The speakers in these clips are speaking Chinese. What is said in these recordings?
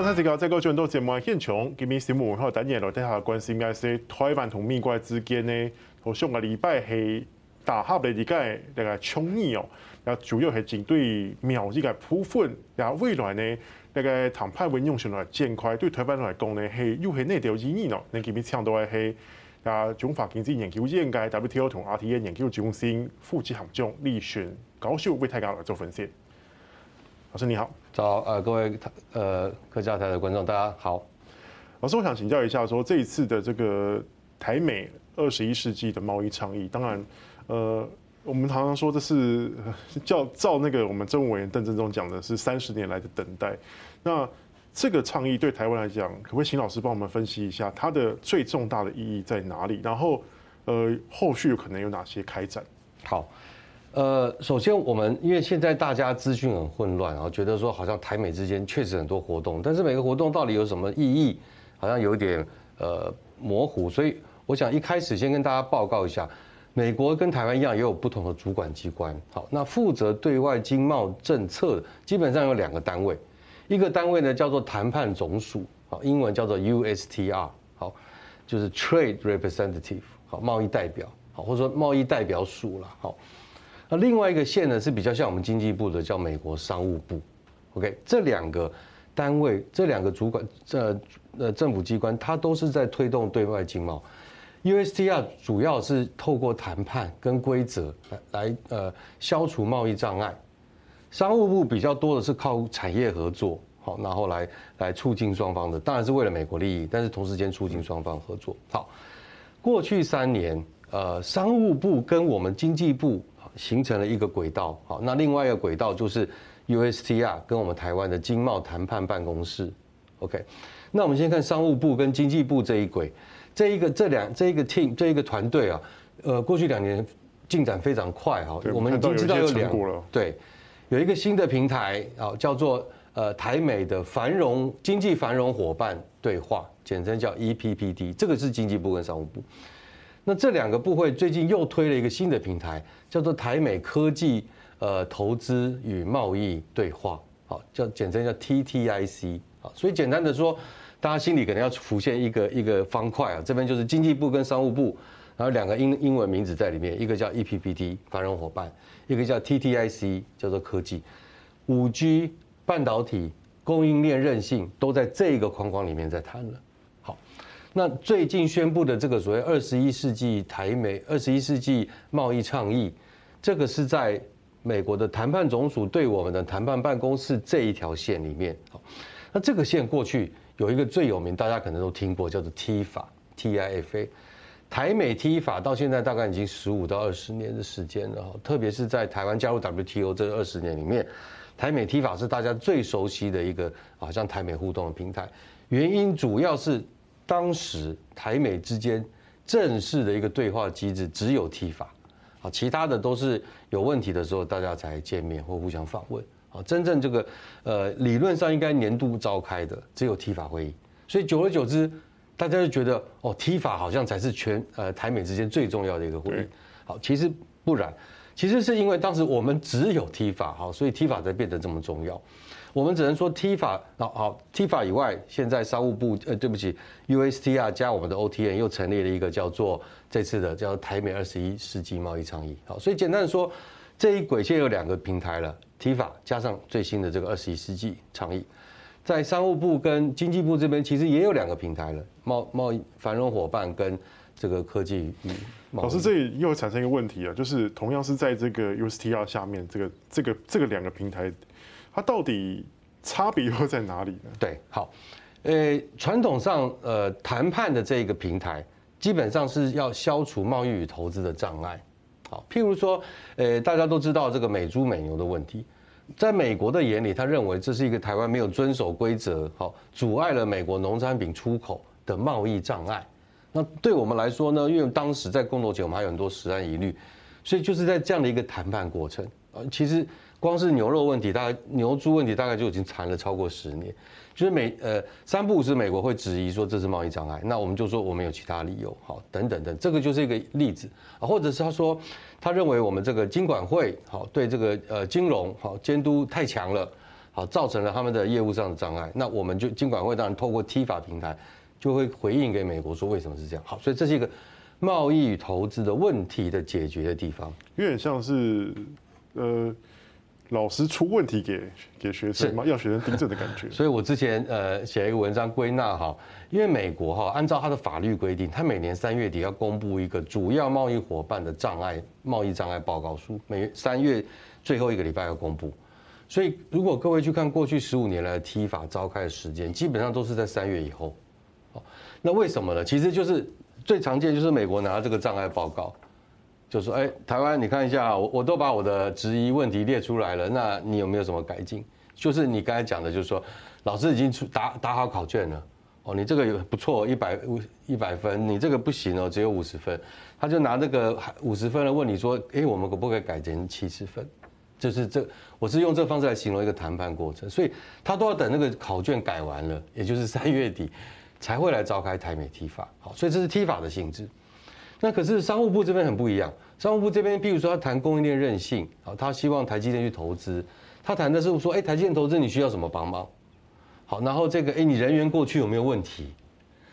刚才这个在高雄都节目现场，今日新闻和等下来底下关心该是台湾同美国之间呢，好上个礼拜系大合的一个那个倡议哦，啊主要系针对苗这个部分，然后未来呢那个谈判运用上来渐快，对台湾来讲呢系又系哪条意义呢？你今日听到嘅系啊中法经济研究院嘅 WTO 同 RTA 研究中心副执行长李璇教授为大家来做分析。老师你好，早，呃，各位呃客家台的观众大家好。老师，我想请教一下，说这一次的这个台美二十一世纪的贸易倡议，当然，呃，我们常常说这是叫照那个我们政务委员邓振中讲的是三十年来的等待。那这个倡议对台湾来讲，可不可以请老师帮我们分析一下它的最重大的意义在哪里？然后，呃，后续可能有哪些开展？好。呃，首先我们因为现在大家资讯很混乱，然后觉得说好像台美之间确实很多活动，但是每个活动到底有什么意义，好像有点呃模糊，所以我想一开始先跟大家报告一下，美国跟台湾一样也有不同的主管机关。好，那负责对外经贸政策基本上有两个单位，一个单位呢叫做谈判总署，好，英文叫做 USTR，好，就是 Trade Representative，好，贸易代表，好，或者说贸易代表署了，好。那另外一个线呢，是比较像我们经济部的，叫美国商务部。OK，这两个单位，这两个主管，这呃政府机关，它都是在推动对外经贸。USTR 主要是透过谈判跟规则来来呃消除贸易障碍。商务部比较多的是靠产业合作，好，然后来来促进双方的，当然是为了美国利益，但是同时间促进双方合作。好，过去三年，呃，商务部跟我们经济部。形成了一个轨道，好，那另外一个轨道就是 USTR 跟我们台湾的经贸谈判办公室，OK，那我们先看商务部跟经济部这一轨，这一个这两这一个 team 这一个团队啊，呃，过去两年进展非常快哈，我们已经知道有两对，有一个新的平台啊，叫做呃台美的繁荣经济繁荣伙伴对话，简称叫 EPPD，这个是经济部跟商务部。那这两个部会最近又推了一个新的平台，叫做台美科技呃投资与贸易对话，好，叫简称叫 TTIC，好，所以简单的说，大家心里可能要浮现一个一个方块啊，这边就是经济部跟商务部，然后两个英英文名字在里面，一个叫 EPPD 繁荣伙伴，一个叫 TTIC 叫做科技，五 G 半导体供应链韧性都在这个框框里面在谈了。好那最近宣布的这个所谓二十一世纪台美二十一世纪贸易倡议，这个是在美国的谈判总署对我们的谈判办公室这一条线里面。好，那这个线过去有一个最有名，大家可能都听过，叫做 T 法 （TIFA） 台美 T 法到现在大概已经十五到二十年的时间了。特别是在台湾加入 WTO 这二十年里面，台美 T 法是大家最熟悉的一个好像台美互动的平台。原因主要是。当时台美之间正式的一个对话机制只有 TIFA，啊，其他的都是有问题的时候大家才见面或互相访问，啊，真正这个呃理论上应该年度召开的只有 TIFA 会议，所以久而久之，大家就觉得哦 TIFA 好像才是全呃台美之间最重要的一个会议，好，其实不然，其实是因为当时我们只有 TIFA，好，所以 T 法才变得这么重要。我们只能说 T 法好，好 T 法以外，现在商务部呃，对不起，USTR 加我们的 OTN 又成立了一个叫做这次的叫台美二十一世纪贸易倡议。好，所以简单的说，这一轨现有两个平台了，T 法加上最新的这个二十一世纪倡议，在商务部跟经济部这边其实也有两个平台了，贸贸易繁荣伙伴跟这个科技与。老师，这里又会产生一个问题啊，就是同样是在这个 USTR 下面，这个这个这个两个平台。它到底差别又在哪里呢？对，好，呃，传统上，呃，谈判的这个平台基本上是要消除贸易与投资的障碍。好，譬如说，呃，大家都知道这个美猪美牛的问题，在美国的眼里，他认为这是一个台湾没有遵守规则，好，阻碍了美国农产品出口的贸易障碍。那对我们来说呢，因为当时在公投前我们还有很多食安疑虑，所以就是在这样的一个谈判过程，呃，其实。光是牛肉问题，大概牛猪问题大概就已经谈了超过十年。就是美呃三不五时美国会质疑说这是贸易障碍，那我们就说我们有其他理由，好等等等，这个就是一个例子啊。或者是他说他认为我们这个金管会好对这个呃金融好监督太强了，好，造成了他们的业务上的障碍。那我们就金管会当然透过 T 法平台，就会回应给美国说为什么是这样。好，所以这是一个贸易与投资的问题的解决的地方，有点像是呃。老师出问题给给学生吗？要学生订正的感觉。所以我之前呃写了一个文章归纳哈，因为美国哈按照它的法律规定，它每年三月底要公布一个主要贸易伙伴的障碍贸易障碍报告书，每三月最后一个礼拜要公布。所以如果各位去看过去十五年来的 TIFA 召开的时间，基本上都是在三月以后。那为什么呢？其实就是最常见就是美国拿这个障碍报告。就说，哎，台湾，你看一下，我我都把我的质疑问题列出来了，那你有没有什么改进？就是你刚才讲的，就是说，老师已经出打打好考卷了，哦，你这个有不错，一百一百分，你这个不行哦，只有五十分，他就拿这个五十分来问你说，哎，我们可不可以改成七十分？就是这，我是用这个方式来形容一个谈判过程，所以他都要等那个考卷改完了，也就是三月底才会来召开台美 TIFA，好，所以这是 TIFA 的性质。那可是商务部这边很不一样，商务部这边，譬如说他谈供应链韧性，好，他希望台积电去投资，他谈的是说，哎，台积电投资你需要什么帮忙？好，然后这个，哎，你人员过去有没有问题？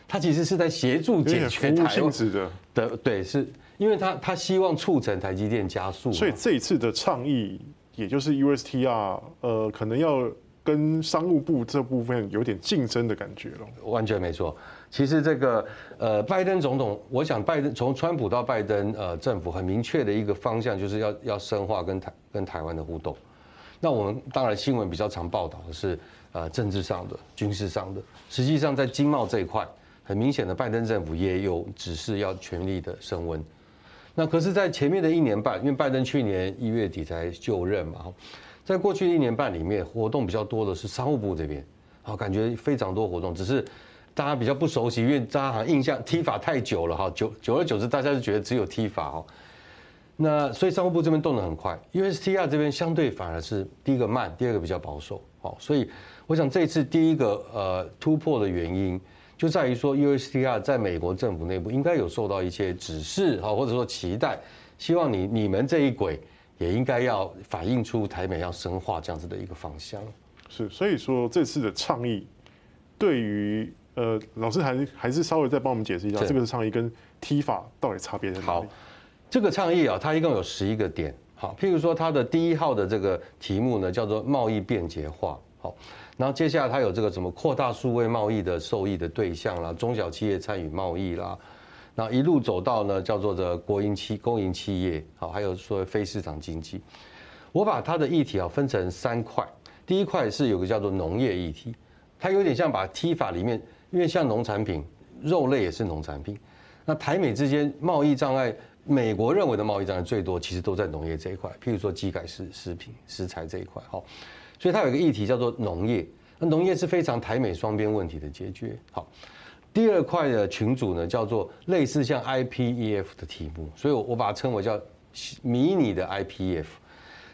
他其实是在协助解决台湾的的，对，是因为他他希望促成台积电加速，所以这一次的倡议，也就是 USTR，呃，可能要。跟商务部这部分有点竞争的感觉了，完全没错。其实这个呃，拜登总统，我想拜登从川普到拜登呃政府很明确的一个方向，就是要要深化跟台跟台湾的互动。那我们当然新闻比较常报道的是呃政治上的、军事上的，实际上在经贸这一块，很明显的拜登政府也有指示要全力的升温。那可是，在前面的一年半，因为拜登去年一月底才就任嘛。在过去一年半里面，活动比较多的是商务部这边，好，感觉非常多活动，只是大家比较不熟悉，因为大家好像印象踢法太久了哈，久久而久之，大家就觉得只有踢法哦。那所以商务部这边动得很快，USTR 这边相对反而是第一个慢，第二个比较保守，好，所以我想这次第一个呃突破的原因，就在于说 USTR 在美国政府内部应该有受到一些指示，好，或者说期待，希望你你们这一轨。也应该要反映出台美要深化这样子的一个方向。是，所以说这次的倡议，对于呃老师还还是稍微再帮我们解释一下，这个是倡议跟 TIFA 到底差别在哪里？好，这个倡议啊，它一共有十一个点。好，譬如说它的第一号的这个题目呢，叫做贸易便捷化。好，然后接下来它有这个什么扩大数位贸易的受益的对象啦，中小企业参与贸易啦。那一路走到呢，叫做的国营企公营企业，好，还有说非市场经济。我把它的议题啊分成三块，第一块是有个叫做农业议题，它有点像把 T 法里面，因为像农产品，肉类也是农产品。那台美之间贸易障碍，美国认为的贸易障碍最多，其实都在农业这一块，譬如说基改食食品食材这一块，好，所以它有一个议题叫做农业，那农业是非常台美双边问题的解决，好。第二块的群组呢，叫做类似像 IPEF 的题目，所以我把它称为叫迷你的 IPEF。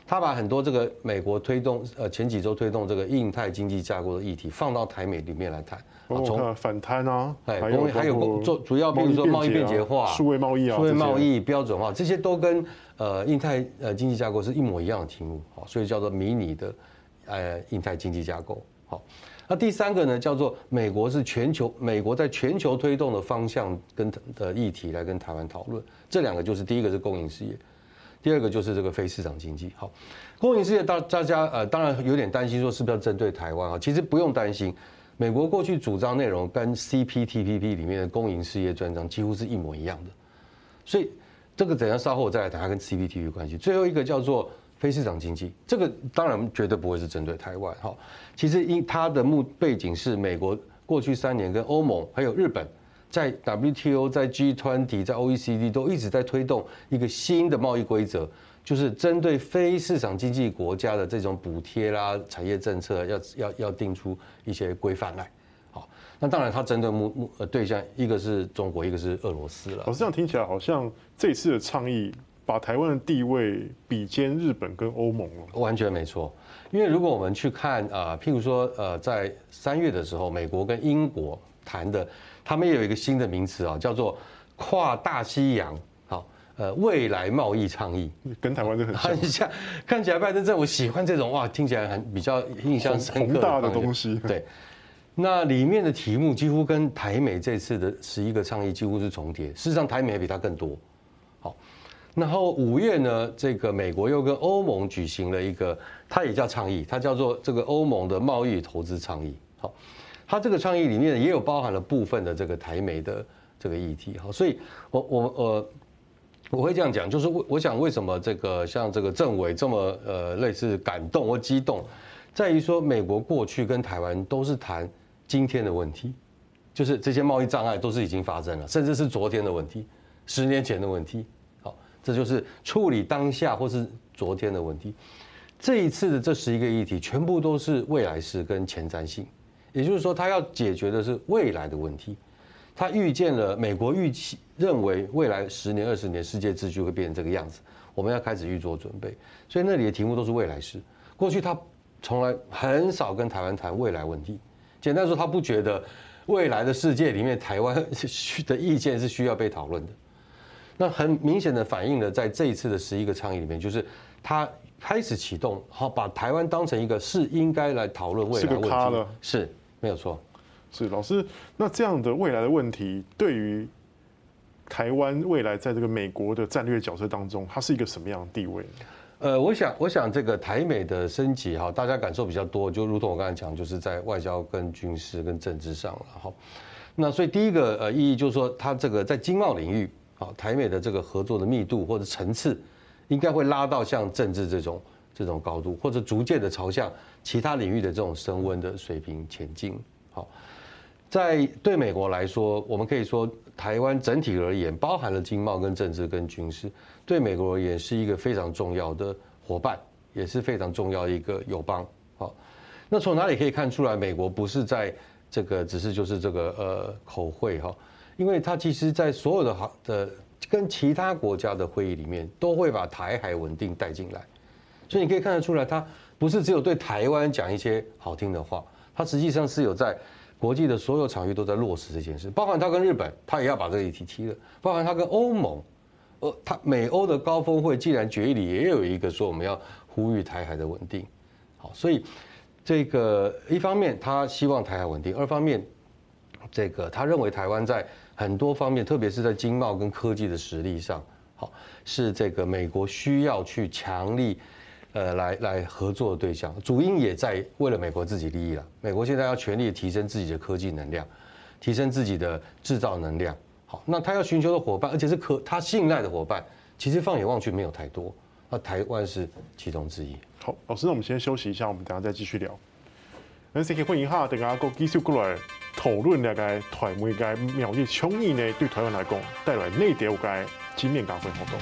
他把很多这个美国推动呃前几周推动这个印太经济架构的议题放到台美里面来谈。从反贪啊，哎，还有做主要比如说贸易便捷化、数位贸易啊、数位贸易标准化，这些都跟呃印太呃经济架构是一模一样的题目，好，所以叫做迷你的呃印太经济架构，好。那第三个呢，叫做美国是全球，美国在全球推动的方向跟的议题来跟台湾讨论。这两个就是第一个是公营事业，第二个就是这个非市场经济。好，公营事业大大家呃当然有点担心说是不是要针对台湾啊？其实不用担心，美国过去主张内容跟 CPTPP 里面的公营事业专章几乎是一模一样的，所以这个等下稍后我再来谈它跟 CPTPP 关系。最后一个叫做。非市场经济，这个当然绝对不会是针对台湾哈。其实因它的目背景是美国过去三年跟欧盟还有日本，在 WTO、在 G20、在 OECD 都一直在推动一个新的贸易规则，就是针对非市场经济国家的这种补贴啦、产业政策要要要定出一些规范来。好，那当然它针对目目呃对象一个是中国，一个是俄罗斯了。老师这样听起来好像这次的倡议。把台湾的地位比肩日本跟欧盟了，完全没错。因为如果我们去看啊，譬如说呃，在三月的时候，美国跟英国谈的，他们也有一个新的名词啊，叫做跨大西洋好呃未来贸易倡议，跟台湾就很像，很像。看起来拜登政府喜欢这种哇，听起来很比较印象深刻的东西。对，那里面的题目几乎跟台美这次的十一个倡议几乎是重叠。事实上，台美还比它更多。然后五月呢，这个美国又跟欧盟举行了一个，它也叫倡议，它叫做这个欧盟的贸易投资倡议。好。它这个倡议里面也有包含了部分的这个台美的这个议题，哈，所以我我呃我会这样讲，就是我我想为什么这个像这个政委这么呃类似感动或激动，在于说美国过去跟台湾都是谈今天的问题，就是这些贸易障碍都是已经发生了，甚至是昨天的问题，十年前的问题，这就是处理当下或是昨天的问题。这一次的这十一个议题，全部都是未来式跟前瞻性。也就是说，他要解决的是未来的问题。他预见了美国预期，认为未来十年、二十年世界秩序会变成这个样子，我们要开始预做准备。所以那里的题目都是未来式。过去他从来很少跟台湾谈未来问题。简单说，他不觉得未来的世界里面台湾 的意见是需要被讨论的。那很明显的反映了在这一次的十一个倡议里面，就是他。开始启动，好，把台湾当成一个是应该来讨论未来问题，了，是没有错，是老师。那这样的未来的问题，对于台湾未来在这个美国的战略角色当中，它是一个什么样的地位？呃，我想，我想这个台美的升级哈，大家感受比较多，就如同我刚才讲，就是在外交、跟军事、跟政治上了哈。那所以第一个呃意义就是说，它这个在经贸领域，台美的这个合作的密度或者层次。应该会拉到像政治这种这种高度，或者逐渐的朝向其他领域的这种升温的水平前进。好，在对美国来说，我们可以说台湾整体而言，包含了经贸、跟政治、跟军事，对美国而言是一个非常重要的伙伴，也是非常重要的一个友邦。好，那从哪里可以看出来，美国不是在这个只是就是这个呃口惠哈？因为他其实在所有的好的。跟其他国家的会议里面，都会把台海稳定带进来，所以你可以看得出来，他不是只有对台湾讲一些好听的话，他实际上是有在国际的所有场域都在落实这件事，包含他跟日本，他也要把这个议题提了，包含他跟欧盟，呃，他美欧的高峰会，既然决议里也有一个说我们要呼吁台海的稳定，好，所以这个一方面他希望台海稳定，二方面这个他认为台湾在。很多方面，特别是在经贸跟科技的实力上，好，是这个美国需要去强力，呃，来来合作的对象。主因也在为了美国自己利益了。美国现在要全力提升自己的科技能量，提升自己的制造能量。好，那他要寻求的伙伴，而且是可他信赖的伙伴，其实放眼望去没有太多。那台湾是其中之一。好，老师，那我们先休息一下，我们等下再继续聊。那先欢迎哈，等下个继续过来。讨论了解台美个贸易倡议呢，对台湾来讲带来哪点个经验加分活动？